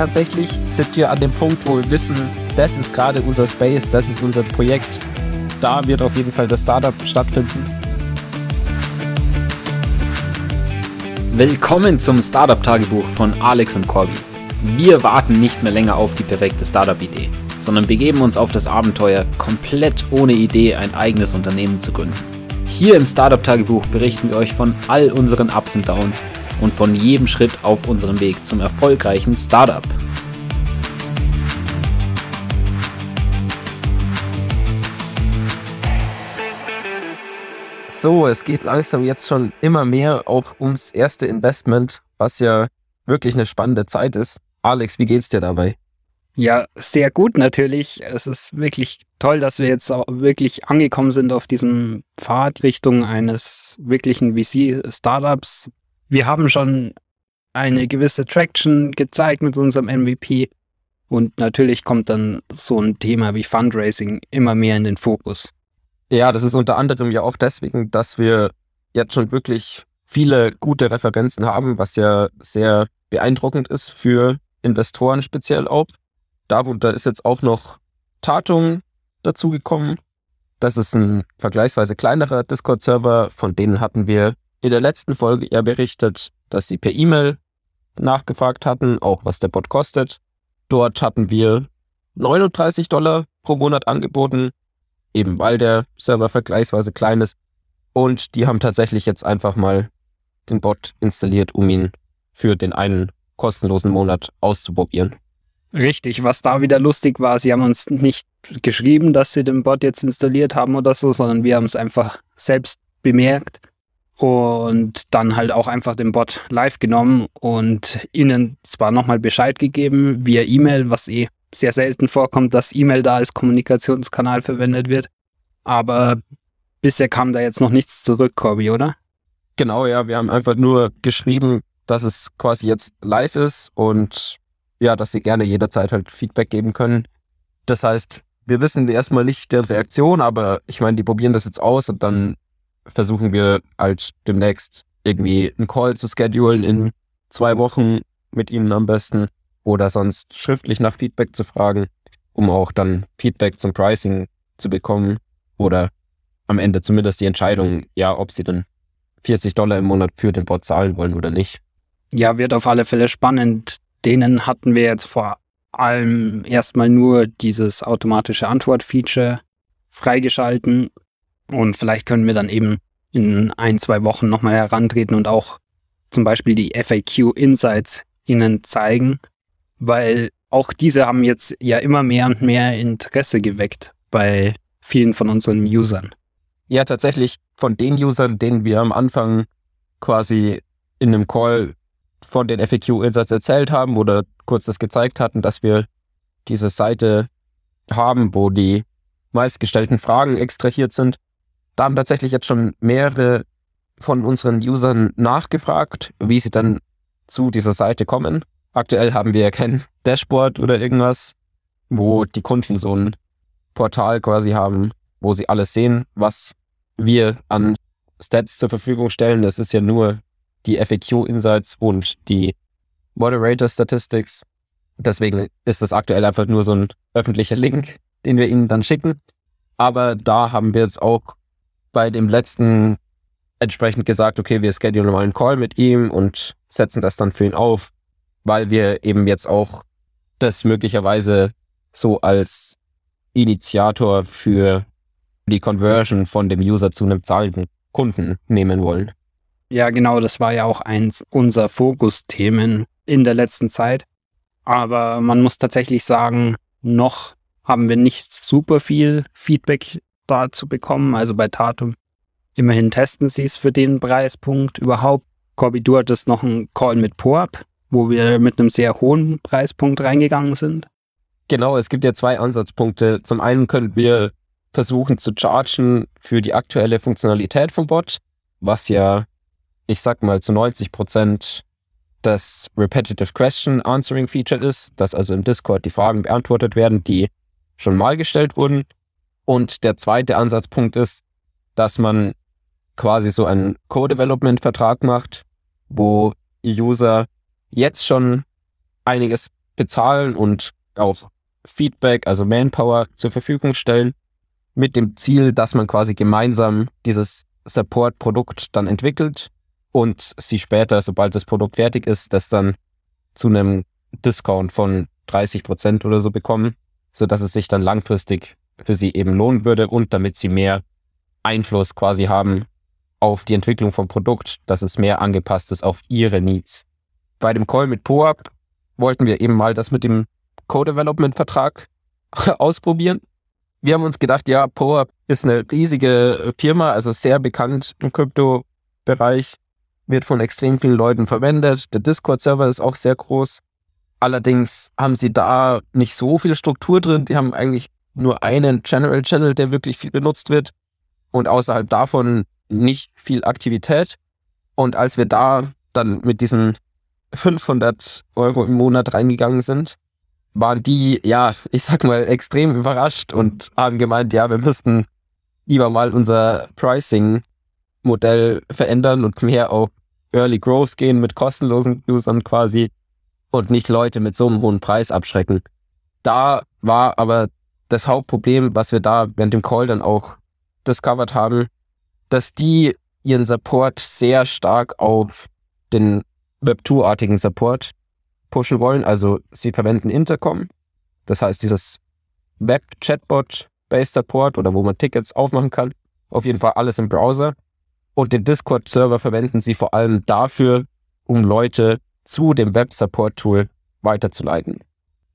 tatsächlich sind wir an dem Punkt, wo wir wissen, das ist gerade unser Space, das ist unser Projekt. Da wird auf jeden Fall das Startup stattfinden. Willkommen zum Startup-Tagebuch von Alex und Corby. Wir warten nicht mehr länger auf die perfekte Startup-Idee, sondern begeben uns auf das Abenteuer, komplett ohne Idee ein eigenes Unternehmen zu gründen. Hier im Startup-Tagebuch berichten wir euch von all unseren Ups und Downs und von jedem Schritt auf unserem Weg zum erfolgreichen Startup. So, es geht langsam jetzt schon immer mehr auch ums erste Investment, was ja wirklich eine spannende Zeit ist. Alex, wie geht's dir dabei? Ja, sehr gut natürlich. Es ist wirklich toll, dass wir jetzt auch wirklich angekommen sind auf diesem Pfad Richtung eines wirklichen VC-Startups. Wir haben schon eine gewisse Traction gezeigt mit unserem MVP und natürlich kommt dann so ein Thema wie Fundraising immer mehr in den Fokus. Ja, das ist unter anderem ja auch deswegen, dass wir jetzt schon wirklich viele gute Referenzen haben, was ja sehr beeindruckend ist für Investoren speziell auch. Darunter ist jetzt auch noch Tatung dazugekommen. Das ist ein vergleichsweise kleinerer Discord-Server, von denen hatten wir in der letzten Folge ja berichtet, dass sie per E-Mail nachgefragt hatten, auch was der Bot kostet. Dort hatten wir 39 Dollar pro Monat angeboten, eben weil der Server vergleichsweise klein ist. Und die haben tatsächlich jetzt einfach mal den Bot installiert, um ihn für den einen kostenlosen Monat auszuprobieren. Richtig, was da wieder lustig war, sie haben uns nicht geschrieben, dass sie den Bot jetzt installiert haben oder so, sondern wir haben es einfach selbst bemerkt und dann halt auch einfach den Bot live genommen und ihnen zwar nochmal Bescheid gegeben via E-Mail, was eh sehr selten vorkommt, dass E-Mail da als Kommunikationskanal verwendet wird, aber bisher kam da jetzt noch nichts zurück, Corby, oder? Genau, ja, wir haben einfach nur geschrieben, dass es quasi jetzt live ist und ja, dass sie gerne jederzeit halt Feedback geben können. Das heißt, wir wissen erstmal nicht der Reaktion, aber ich meine, die probieren das jetzt aus und dann versuchen wir halt demnächst irgendwie einen Call zu schedulen in zwei Wochen mit ihnen am besten oder sonst schriftlich nach Feedback zu fragen, um auch dann Feedback zum Pricing zu bekommen oder am Ende zumindest die Entscheidung, ja, ob sie dann 40 Dollar im Monat für den Bot zahlen wollen oder nicht. Ja, wird auf alle Fälle spannend denen hatten wir jetzt vor allem erstmal nur dieses automatische Antwort-Feature freigeschalten und vielleicht können wir dann eben in ein, zwei Wochen nochmal herantreten und auch zum Beispiel die FAQ Insights ihnen zeigen, weil auch diese haben jetzt ja immer mehr und mehr Interesse geweckt bei vielen von unseren Usern. Ja, tatsächlich von den Usern, denen wir am Anfang quasi in einem Call von den FAQ-Insights erzählt haben oder kurz das gezeigt hatten, dass wir diese Seite haben, wo die meistgestellten Fragen extrahiert sind. Da haben tatsächlich jetzt schon mehrere von unseren Usern nachgefragt, wie sie dann zu dieser Seite kommen. Aktuell haben wir kein Dashboard oder irgendwas, wo die Kunden so ein Portal quasi haben, wo sie alles sehen, was wir an Stats zur Verfügung stellen. Das ist ja nur die FAQ-Insights und die Moderator Statistics. Deswegen ist das aktuell einfach nur so ein öffentlicher Link, den wir Ihnen dann schicken. Aber da haben wir jetzt auch bei dem letzten entsprechend gesagt, okay, wir schedulen mal einen Call mit ihm und setzen das dann für ihn auf, weil wir eben jetzt auch das möglicherweise so als Initiator für die Conversion von dem User zu einem zahlenden Kunden nehmen wollen. Ja, genau, das war ja auch eins unserer Fokusthemen in der letzten Zeit. Aber man muss tatsächlich sagen, noch haben wir nicht super viel Feedback dazu bekommen. Also bei Tatum immerhin testen sie es für den Preispunkt überhaupt. Corby, du hattest noch einen Call mit POAP, wo wir mit einem sehr hohen Preispunkt reingegangen sind. Genau, es gibt ja zwei Ansatzpunkte. Zum einen können wir versuchen zu chargen für die aktuelle Funktionalität vom Bot, was ja ich sag mal, zu 90 Prozent das Repetitive Question Answering Feature ist, dass also im Discord die Fragen beantwortet werden, die schon mal gestellt wurden. Und der zweite Ansatzpunkt ist, dass man quasi so einen Co-Development-Vertrag macht, wo User jetzt schon einiges bezahlen und auch Feedback, also Manpower zur Verfügung stellen, mit dem Ziel, dass man quasi gemeinsam dieses Support-Produkt dann entwickelt und sie später, sobald das Produkt fertig ist, das dann zu einem Discount von 30 Prozent oder so bekommen, sodass es sich dann langfristig für sie eben lohnen würde und damit sie mehr Einfluss quasi haben auf die Entwicklung vom Produkt, dass es mehr angepasst ist auf ihre Needs. Bei dem Call mit POAP wollten wir eben mal das mit dem Co-Development-Vertrag ausprobieren. Wir haben uns gedacht, ja, POAP ist eine riesige Firma, also sehr bekannt im Krypto-Bereich, wird von extrem vielen Leuten verwendet. Der Discord-Server ist auch sehr groß. Allerdings haben sie da nicht so viel Struktur drin. Die haben eigentlich nur einen General Channel, der wirklich viel benutzt wird und außerhalb davon nicht viel Aktivität. Und als wir da dann mit diesen 500 Euro im Monat reingegangen sind, waren die, ja, ich sag mal, extrem überrascht und haben gemeint, ja, wir müssten lieber mal unser Pricing-Modell verändern und mehr auf Early Growth gehen mit kostenlosen Usern quasi und nicht Leute mit so einem hohen Preis abschrecken. Da war aber das Hauptproblem, was wir da während dem Call dann auch discovered haben, dass die ihren Support sehr stark auf den Web2-artigen Support pushen wollen. Also sie verwenden Intercom, das heißt dieses Web-Chatbot-based Support oder wo man Tickets aufmachen kann. Auf jeden Fall alles im Browser. Und den Discord-Server verwenden sie vor allem dafür, um Leute zu dem Web-Support-Tool weiterzuleiten.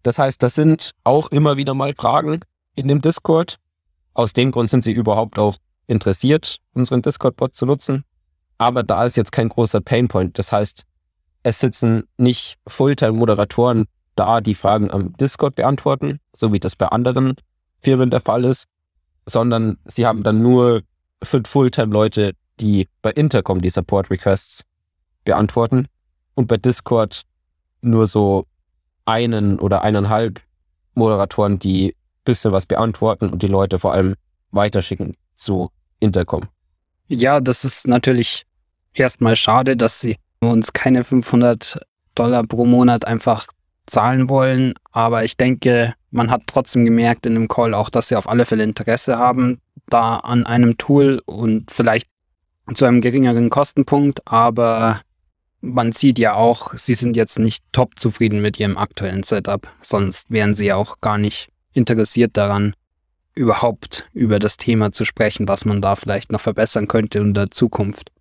Das heißt, das sind auch immer wieder mal Fragen in dem Discord. Aus dem Grund sind sie überhaupt auch interessiert, unseren Discord-Bot zu nutzen. Aber da ist jetzt kein großer Painpoint. Das heißt, es sitzen nicht Fulltime-Moderatoren da, die Fragen am Discord beantworten, so wie das bei anderen Firmen der Fall ist, sondern sie haben dann nur fünf Fulltime-Leute, die bei Intercom die Support-Requests beantworten und bei Discord nur so einen oder eineinhalb Moderatoren, die bisschen was beantworten und die Leute vor allem weiterschicken zu Intercom. Ja, das ist natürlich erstmal schade, dass sie uns keine 500 Dollar pro Monat einfach zahlen wollen. Aber ich denke, man hat trotzdem gemerkt in dem Call auch, dass sie auf alle Fälle Interesse haben da an einem Tool und vielleicht zu einem geringeren Kostenpunkt. Aber man sieht ja auch, sie sind jetzt nicht top zufrieden mit ihrem aktuellen Setup. Sonst wären sie auch gar nicht interessiert daran, überhaupt über das Thema zu sprechen, was man da vielleicht noch verbessern könnte in der Zukunft.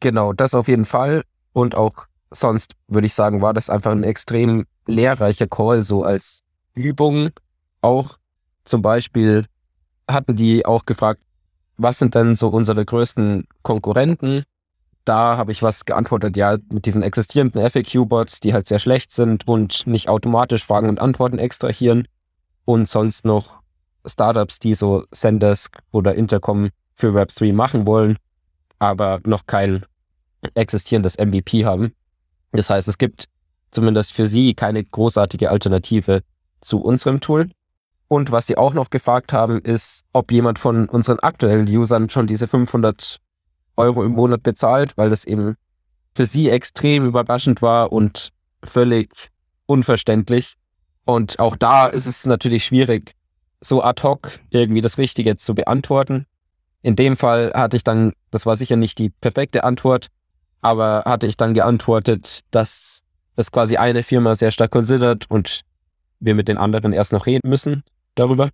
Genau, das auf jeden Fall. Und auch sonst würde ich sagen, war das einfach ein extrem lehrreicher Call, so als Übung. Auch zum Beispiel hatten die auch gefragt, was sind denn so unsere größten Konkurrenten? Da habe ich was geantwortet, ja, mit diesen existierenden FAQ-Bots, die halt sehr schlecht sind und nicht automatisch Fragen und Antworten extrahieren und sonst noch Startups, die so Sendesk oder Intercom für Web3 machen wollen, aber noch kein existierendes MVP haben. Das heißt, es gibt zumindest für sie keine großartige Alternative zu unserem Tool. Und was sie auch noch gefragt haben, ist, ob jemand von unseren aktuellen Usern schon diese 500 Euro im Monat bezahlt, weil das eben für sie extrem überraschend war und völlig unverständlich. Und auch da ist es natürlich schwierig, so ad hoc irgendwie das Richtige zu beantworten. In dem Fall hatte ich dann, das war sicher nicht die perfekte Antwort, aber hatte ich dann geantwortet, dass das quasi eine Firma sehr stark considert und wir mit den anderen erst noch reden müssen darüber.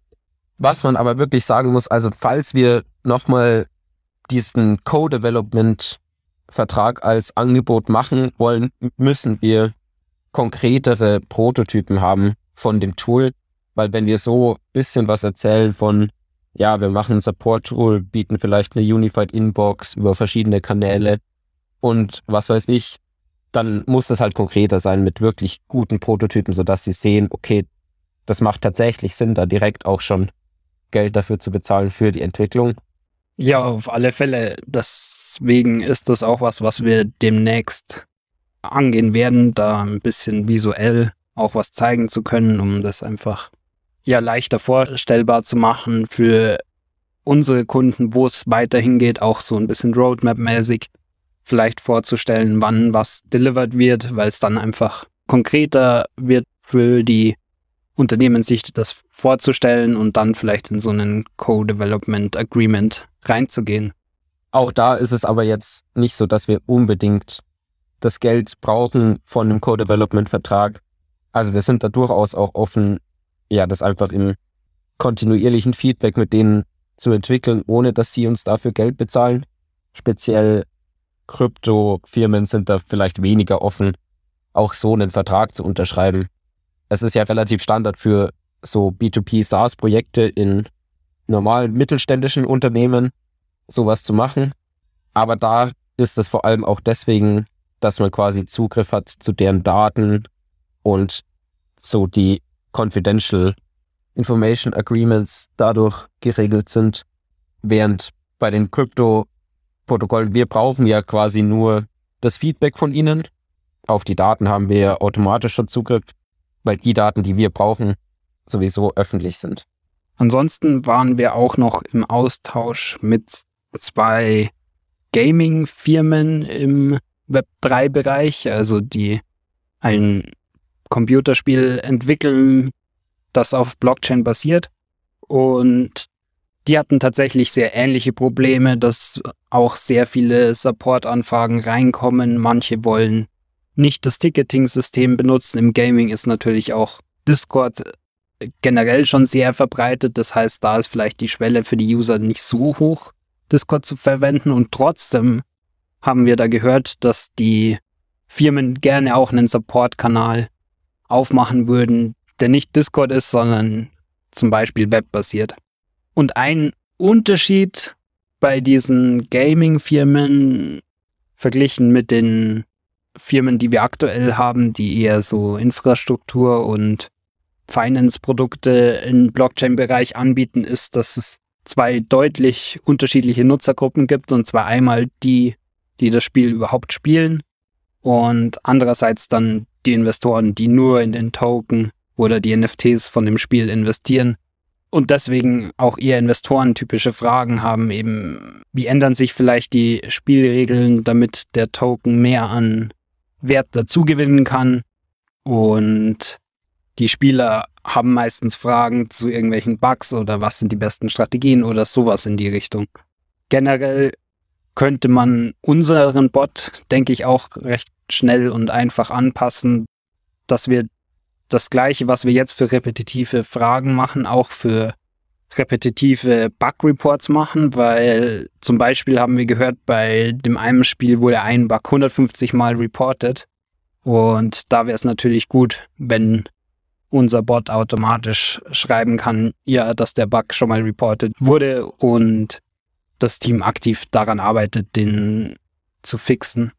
Was man aber wirklich sagen muss, also falls wir nochmal diesen Co-Development-Vertrag als Angebot machen wollen, müssen wir konkretere Prototypen haben von dem Tool, weil wenn wir so ein bisschen was erzählen von, ja, wir machen ein Support-Tool, bieten vielleicht eine Unified Inbox über verschiedene Kanäle und was weiß ich, dann muss das halt konkreter sein mit wirklich guten Prototypen, sodass sie sehen, okay, das macht tatsächlich Sinn, da direkt auch schon Geld dafür zu bezahlen für die Entwicklung. Ja, auf alle Fälle. Deswegen ist das auch was, was wir demnächst angehen werden, da ein bisschen visuell auch was zeigen zu können, um das einfach ja leichter vorstellbar zu machen für unsere Kunden, wo es weiterhin geht, auch so ein bisschen Roadmap-mäßig vielleicht vorzustellen, wann was delivered wird, weil es dann einfach konkreter wird für die Unternehmen, sich das vorzustellen und dann vielleicht in so einen Co-Development Agreement reinzugehen. Auch da ist es aber jetzt nicht so, dass wir unbedingt das Geld brauchen von einem Co-Development-Vertrag. Also wir sind da durchaus auch offen, ja, das einfach im kontinuierlichen Feedback mit denen zu entwickeln, ohne dass sie uns dafür Geld bezahlen. Speziell Krypto-Firmen sind da vielleicht weniger offen, auch so einen Vertrag zu unterschreiben. Es ist ja relativ Standard für so B2B SaaS-Projekte in normalen mittelständischen Unternehmen, sowas zu machen. Aber da ist es vor allem auch deswegen, dass man quasi Zugriff hat zu deren Daten und so die Confidential Information Agreements dadurch geregelt sind, während bei den Krypto-Protokollen, wir brauchen ja quasi nur das Feedback von ihnen. Auf die Daten haben wir automatisch schon Zugriff, weil die Daten, die wir brauchen, sowieso öffentlich sind. Ansonsten waren wir auch noch im Austausch mit zwei Gaming-Firmen im Web3-Bereich, also die ein Computerspiel entwickeln, das auf Blockchain basiert. Und die hatten tatsächlich sehr ähnliche Probleme, dass auch sehr viele Support-Anfragen reinkommen. Manche wollen nicht das Ticketing-System benutzen. Im Gaming ist natürlich auch Discord generell schon sehr verbreitet. Das heißt, da ist vielleicht die Schwelle für die User nicht so hoch, Discord zu verwenden. Und trotzdem haben wir da gehört, dass die Firmen gerne auch einen Support-Kanal aufmachen würden, der nicht Discord ist, sondern zum Beispiel webbasiert. Und ein Unterschied bei diesen Gaming-Firmen verglichen mit den Firmen, die wir aktuell haben, die eher so Infrastruktur und Finance-Produkte im Blockchain-Bereich anbieten, ist, dass es zwei deutlich unterschiedliche Nutzergruppen gibt. Und zwar einmal die, die das Spiel überhaupt spielen und andererseits dann die Investoren, die nur in den Token oder die NFTs von dem Spiel investieren und deswegen auch eher investorentypische Fragen haben, eben wie ändern sich vielleicht die Spielregeln, damit der Token mehr an Wert dazugewinnen kann und die Spieler haben meistens Fragen zu irgendwelchen Bugs oder was sind die besten Strategien oder sowas in die Richtung. Generell könnte man unseren Bot, denke ich, auch recht schnell und einfach anpassen, dass wir das Gleiche, was wir jetzt für repetitive Fragen machen, auch für repetitive Bug-Reports machen, weil zum Beispiel haben wir gehört, bei dem einen Spiel wurde ein Bug 150 Mal reported und da wäre es natürlich gut, wenn unser Bot automatisch schreiben kann, ja, dass der Bug schon mal reported wurde und das Team aktiv daran arbeitet, den zu fixen.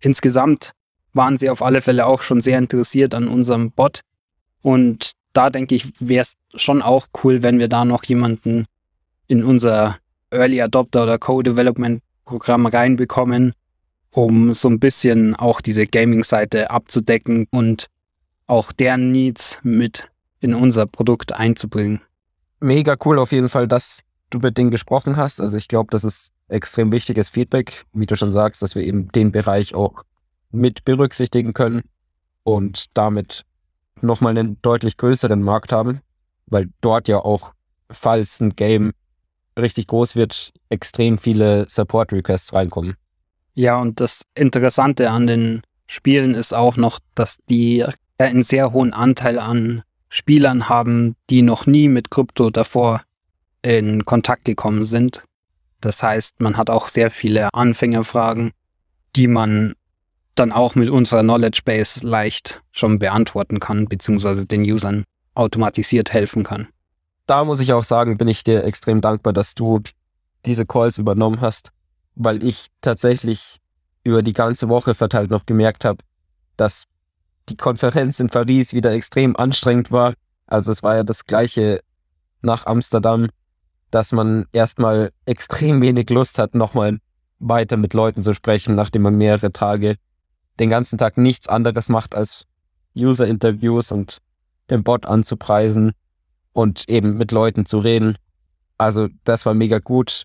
Insgesamt waren sie auf alle Fälle auch schon sehr interessiert an unserem Bot und da denke ich, wäre es schon auch cool, wenn wir da noch jemanden in unser Early Adopter oder Co-Development Programm reinbekommen, um so ein bisschen auch diese Gaming-Seite abzudecken und auch deren Needs mit in unser Produkt einzubringen. Mega cool auf jeden Fall, dass du mit denen gesprochen hast. Also ich glaube, das ist extrem wichtiges Feedback, wie du schon sagst, dass wir eben den Bereich auch mit berücksichtigen können und damit nochmal einen deutlich größeren Markt haben, weil dort ja auch, falls ein Game richtig groß wird, extrem viele Support-Requests reinkommen. Ja, und das Interessante an den Spielen ist auch noch, dass die einen sehr hohen Anteil an Spielern haben, die noch nie mit Krypto davor in Kontakt gekommen sind. Das heißt, man hat auch sehr viele Anfängerfragen, die man dann auch mit unserer Knowledge Base leicht schon beantworten kann, beziehungsweise den Usern automatisiert helfen kann. Da muss ich auch sagen, bin ich dir extrem dankbar, dass du diese Calls übernommen hast, weil ich tatsächlich über die ganze Woche verteilt noch gemerkt habe, dass die Konferenz in Paris wieder extrem anstrengend war. Also es war ja das gleiche nach Amsterdam, dass man erstmal extrem wenig Lust hat, nochmal weiter mit Leuten zu sprechen, nachdem man mehrere Tage den ganzen Tag nichts anderes macht, als User-Interviews und den Bot anzupreisen und eben mit Leuten zu reden. Also das war mega gut.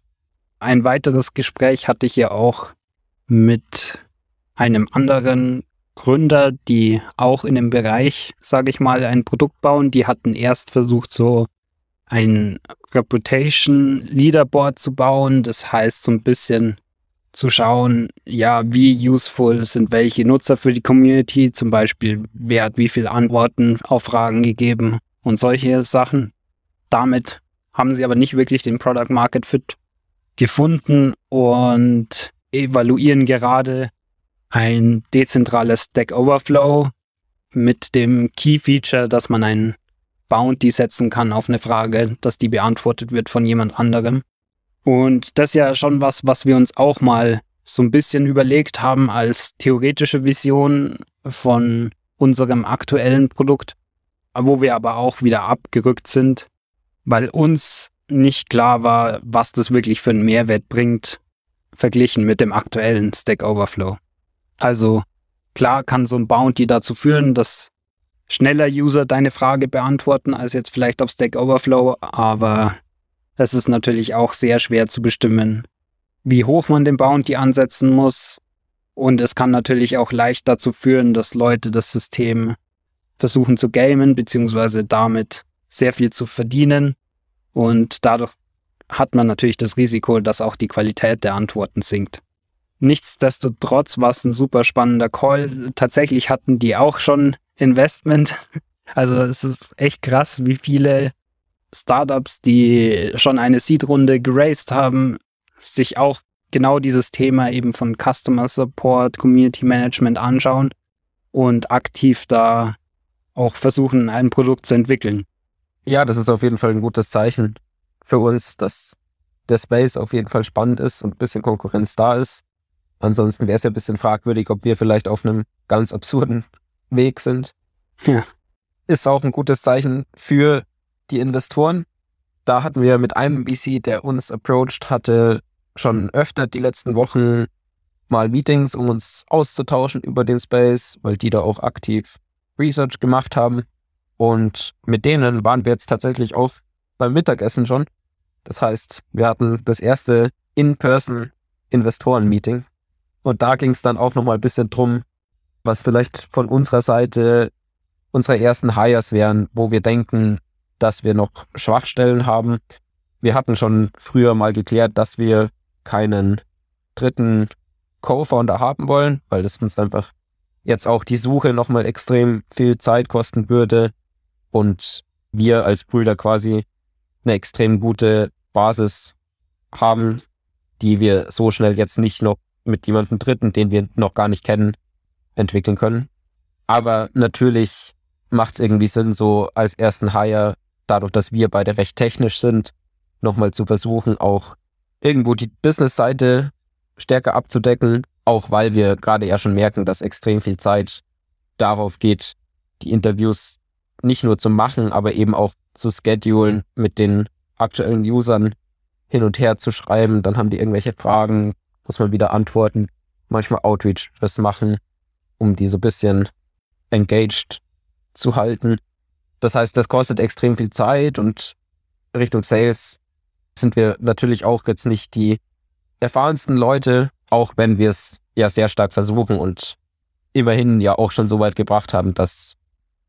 Ein weiteres Gespräch hatte ich ja auch mit einem anderen Gründer, die auch in dem Bereich, sage ich mal, ein Produkt bauen. Die hatten erst versucht, so ein Reputation Leaderboard zu bauen. Das heißt, so ein bisschen zu schauen, ja, wie useful sind welche Nutzer für die Community, zum Beispiel, wer hat wie viele Antworten auf Fragen gegeben und solche Sachen. Damit haben sie aber nicht wirklich den Product Market Fit gefunden und evaluieren gerade ein dezentrales Stack Overflow mit dem Key Feature, dass man ein Bounty setzen kann auf eine Frage, dass die beantwortet wird von jemand anderem. Und das ist ja schon was, was wir uns auch mal so ein bisschen überlegt haben als theoretische Vision von unserem aktuellen Produkt, wo wir aber auch wieder abgerückt sind, weil uns nicht klar war, was das wirklich für einen Mehrwert bringt, verglichen mit dem aktuellen Stack Overflow. Also klar kann so ein Bounty dazu führen, dass schneller User deine Frage beantworten als jetzt vielleicht auf Stack Overflow, aber es ist natürlich auch sehr schwer zu bestimmen, wie hoch man den Bounty ansetzen muss. Und es kann natürlich auch leicht dazu führen, dass Leute das System versuchen zu gamen, beziehungsweise damit sehr viel zu verdienen. Und dadurch hat man natürlich das Risiko, dass auch die Qualität der Antworten sinkt. Nichtsdestotrotz war es ein super spannender Call. Tatsächlich hatten die auch schon Investment. Also es ist echt krass, wie viele Startups, die schon eine Seed-Runde geraced haben, sich auch genau dieses Thema eben von Customer Support, Community Management anschauen und aktiv da auch versuchen, ein Produkt zu entwickeln. Ja, das ist auf jeden Fall ein gutes Zeichen für uns, dass der Space auf jeden Fall spannend ist und ein bisschen Konkurrenz da ist. Ansonsten wäre es ja ein bisschen fragwürdig, ob wir vielleicht auf einem ganz absurden Weg sind. Ja. Ist auch ein gutes Zeichen für die Investoren. Da hatten wir mit einem VC, der uns approached hatte, schon öfter die letzten Wochen mal Meetings, um uns auszutauschen über den Space, weil die da auch aktiv Research gemacht haben. Und mit denen waren wir jetzt tatsächlich auch beim Mittagessen schon. Das heißt, wir hatten das erste In-Person Investoren-Meeting. Und da ging es dann auch nochmal ein bisschen drum, was vielleicht von unserer Seite unsere ersten Hires wären, wo wir denken, dass wir noch Schwachstellen haben. Wir hatten schon früher mal geklärt, dass wir keinen dritten Co-Founder haben wollen, weil das uns einfach jetzt auch die Suche nochmal extrem viel Zeit kosten würde und wir als Brüder quasi eine extrem gute Basis haben, die wir so schnell jetzt nicht noch mit jemandem Dritten, den wir noch gar nicht kennen, entwickeln können. Aber natürlich macht es irgendwie Sinn, so als ersten Hire dadurch, dass wir beide recht technisch sind, nochmal zu versuchen, auch irgendwo die Business-Seite stärker abzudecken, auch weil wir gerade ja schon merken, dass extrem viel Zeit darauf geht, die Interviews nicht nur zu machen, aber eben auch zu schedulen, mit den aktuellen Usern hin und her zu schreiben. Dann haben die irgendwelche Fragen, muss man wieder antworten, manchmal Outreach was machen, um die so ein bisschen engaged zu halten. Das heißt, das kostet extrem viel Zeit und Richtung Sales sind wir natürlich auch jetzt nicht die erfahrensten Leute, auch wenn wir es ja sehr stark versuchen und immerhin ja auch schon so weit gebracht haben, dass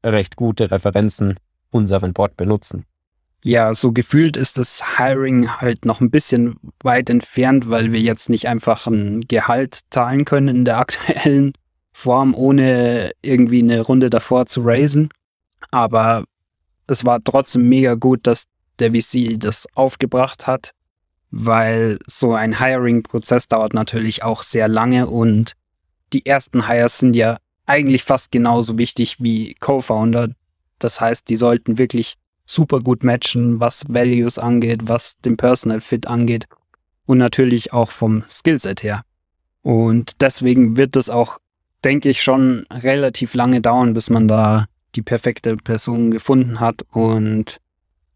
recht gute Referenzen unseren Bot benutzen. Ja, so gefühlt ist das Hiring halt noch ein bisschen weit entfernt, weil wir jetzt nicht einfach ein Gehalt zahlen können in der aktuellen Form, ohne irgendwie eine Runde davor zu raisen. Aber es war trotzdem mega gut, dass der VC das aufgebracht hat, weil so ein Hiring-Prozess dauert natürlich auch sehr lange und die ersten Hires sind ja eigentlich fast genauso wichtig wie Co-Founder. Das heißt, die sollten wirklich super gut matchen, was Values angeht, was den Personal Fit angeht und natürlich auch vom Skillset her. Und deswegen wird es auch, denke ich, schon relativ lange dauern, bis man da die perfekte Person gefunden hat. Und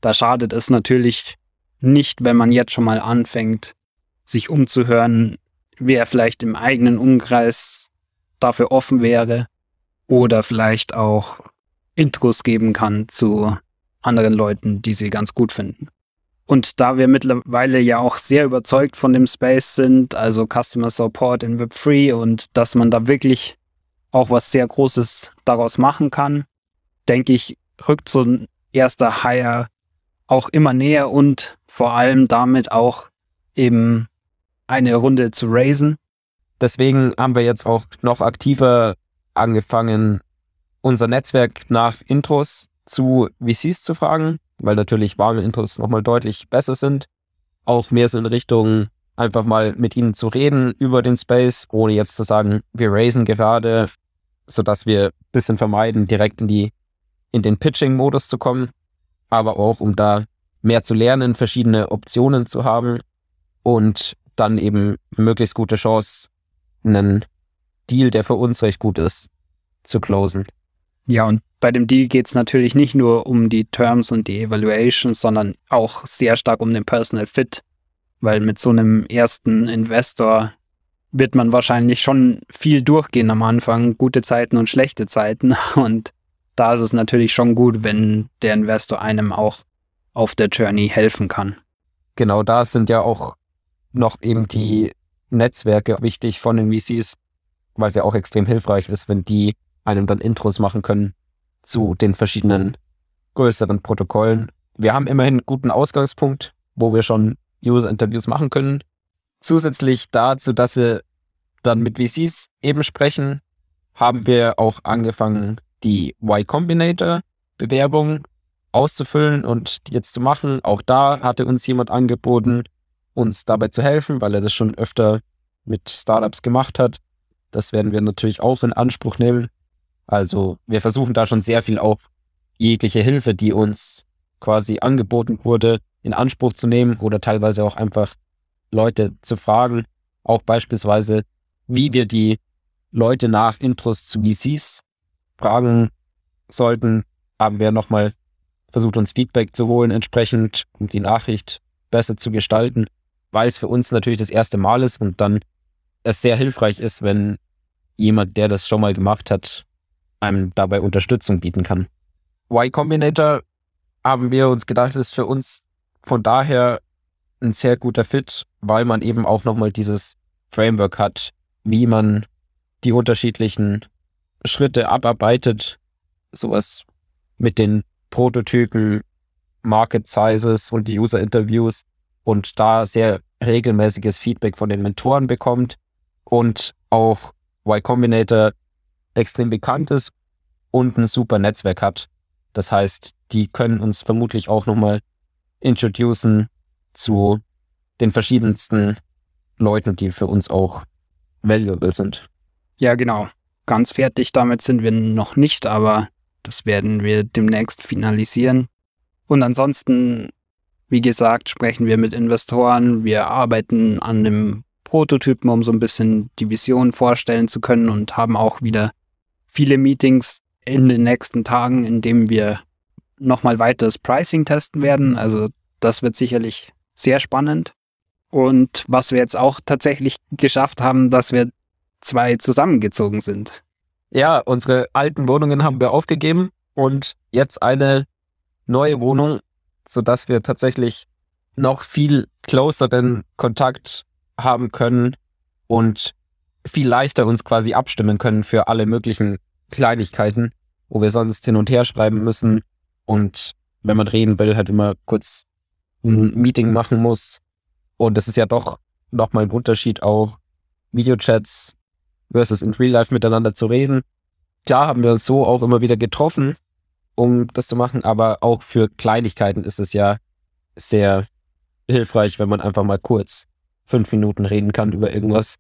da schadet es natürlich nicht, wenn man jetzt schon mal anfängt, sich umzuhören, wer vielleicht im eigenen Umkreis dafür offen wäre oder vielleicht auch Intros geben kann zu anderen Leuten, die sie ganz gut finden. Und da wir mittlerweile ja auch sehr überzeugt von dem Space sind, also Customer Support in Web3 und dass man da wirklich auch was sehr Großes daraus machen kann, denke ich, rückt so ein erster Hire auch immer näher und vor allem damit auch eben eine Runde zu raisen. Deswegen haben wir jetzt auch noch aktiver angefangen, unser Netzwerk nach Intros zu VCs zu fragen, weil natürlich warme Intros nochmal deutlich besser sind. Auch mehr so in Richtung einfach mal mit ihnen zu reden über den Space, ohne jetzt zu sagen, wir raisen gerade, sodass wir ein bisschen vermeiden, direkt in die, in den Pitching-Modus zu kommen, aber auch um da mehr zu lernen, verschiedene Optionen zu haben und dann eben möglichst gute Chance, einen Deal, der für uns recht gut ist, zu closen. Ja, und bei dem Deal geht es natürlich nicht nur um die Terms und die Evaluations, sondern auch sehr stark um den Personal Fit, weil mit so einem ersten Investor wird man wahrscheinlich schon viel durchgehen am Anfang, gute Zeiten und schlechte Zeiten. Und da ist es natürlich schon gut, wenn der Investor einem auch auf der Journey helfen kann. Genau, da sind ja auch noch eben die Netzwerke wichtig von den VCs, weil es ja auch extrem hilfreich ist, wenn die einem dann Intros machen können zu den verschiedenen größeren Protokollen. Wir haben immerhin einen guten Ausgangspunkt, wo wir schon User-Interviews machen können. Zusätzlich dazu, dass wir dann mit VCs eben sprechen, haben wir auch angefangen, die Y Combinator Bewerbung auszufüllen und jetzt zu machen. Auch da hatte uns jemand angeboten, uns dabei zu helfen, weil er das schon öfter mit Startups gemacht hat. Das werden wir natürlich auch in Anspruch nehmen. Also wir versuchen da schon sehr viel auch jegliche Hilfe, die uns quasi angeboten wurde, in Anspruch zu nehmen oder teilweise auch einfach Leute zu fragen. Auch beispielsweise, wie wir die Leute nach Intros zu VCs fragen sollten, haben wir nochmal versucht, uns Feedback zu holen entsprechend, um die Nachricht besser zu gestalten, weil es für uns natürlich das erste Mal ist und dann es sehr hilfreich ist, wenn jemand, der das schon mal gemacht hat, einem dabei Unterstützung bieten kann. Y Combinator haben wir uns gedacht, ist für uns von daher ein sehr guter Fit, weil man eben auch nochmal dieses Framework hat, wie man die unterschiedlichen Schritte abarbeitet, sowas mit den Prototypen, Market Sizes und die User Interviews und da sehr regelmäßiges Feedback von den Mentoren bekommt und auch Y Combinator extrem bekannt ist und ein super Netzwerk hat. Das heißt, die können uns vermutlich auch nochmal introducen zu den verschiedensten Leuten, die für uns auch valuable sind. Ja, genau. Ganz fertig damit sind wir noch nicht, aber das werden wir demnächst finalisieren. Und ansonsten, wie gesagt, sprechen wir mit Investoren. Wir arbeiten an dem Prototypen, um so ein bisschen die Vision vorstellen zu können und haben auch wieder viele Meetings in den nächsten Tagen, in denen wir nochmal weiteres Pricing testen werden. Also das wird sicherlich sehr spannend. Und was wir jetzt auch tatsächlich geschafft haben, dass wir zwei zusammengezogen sind. Ja, unsere alten Wohnungen haben wir aufgegeben und jetzt eine neue Wohnung, sodass wir tatsächlich noch viel closeren Kontakt haben können und viel leichter uns quasi abstimmen können für alle möglichen Kleinigkeiten, wo wir sonst hin und her schreiben müssen und wenn man reden will, halt immer kurz ein Meeting machen muss. Und das ist ja doch nochmal ein Unterschied auch Videochats versus in Real Life miteinander zu reden. Klar haben wir uns so auch immer wieder getroffen, um das zu machen, aber auch für Kleinigkeiten ist es ja sehr hilfreich, wenn man einfach mal kurz fünf Minuten reden kann über irgendwas.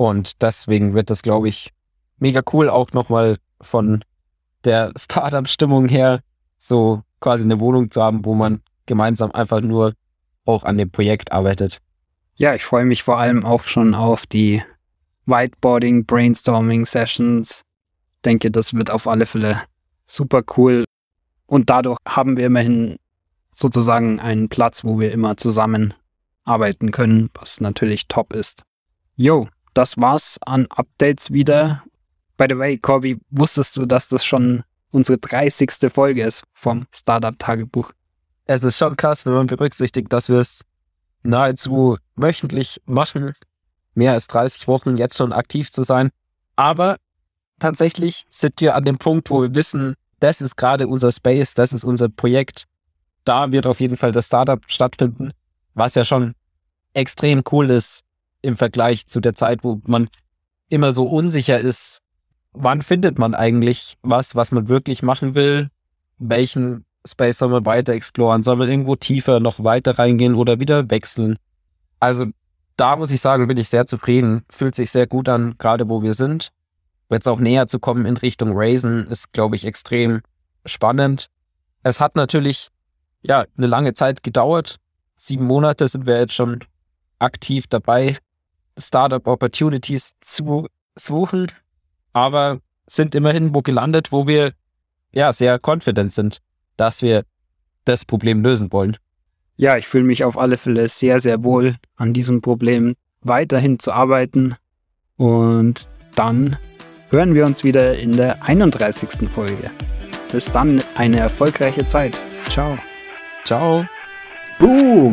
Und deswegen wird das, glaube ich, mega cool, auch nochmal von der Startup-Stimmung her, so quasi eine Wohnung zu haben, wo man gemeinsam einfach nur auch an dem Projekt arbeitet. Ja, ich freue mich vor allem auch schon auf die Whiteboarding, Brainstorming Sessions. Denke, das wird auf alle Fälle super cool. Und dadurch haben wir immerhin sozusagen einen Platz, wo wir immer zusammen arbeiten können, was natürlich top ist. Jo, das war's an Updates wieder. By the way, Corby, wusstest du, dass das schon unsere 30. Folge ist vom Startup-Tagebuch? Es ist schon krass, wenn man berücksichtigt, dass wir es nahezu wöchentlich machen, mehr als 30 Wochen jetzt schon aktiv zu sein. Aber tatsächlich sind wir an dem Punkt, wo wir wissen, das ist gerade unser Space, das ist unser Projekt. Da wird auf jeden Fall das Startup stattfinden, was ja schon extrem cool ist im Vergleich zu der Zeit, wo man immer so unsicher ist, wann findet man eigentlich was, was man wirklich machen will, welchen Space soll man weiter exploren, soll man irgendwo tiefer noch weiter reingehen oder wieder wechseln. Also da muss ich sagen, bin ich sehr zufrieden, fühlt sich sehr gut an, gerade wo wir sind. Jetzt auch näher zu kommen in Richtung Raisin ist, glaube ich, extrem spannend. Es hat natürlich, ja, eine lange Zeit gedauert. Sieben Monate sind wir jetzt schon aktiv dabei, Startup Opportunities zu suchen, aber sind immerhin wo gelandet, wo wir ja sehr confident sind, dass wir das Problem lösen wollen. Ja, ich fühle mich auf alle Fälle sehr, sehr wohl an diesem Problem weiterhin zu arbeiten. Und dann hören wir uns wieder in der 31. Folge. Bis dann eine erfolgreiche Zeit. Ciao. Ciao. Boom!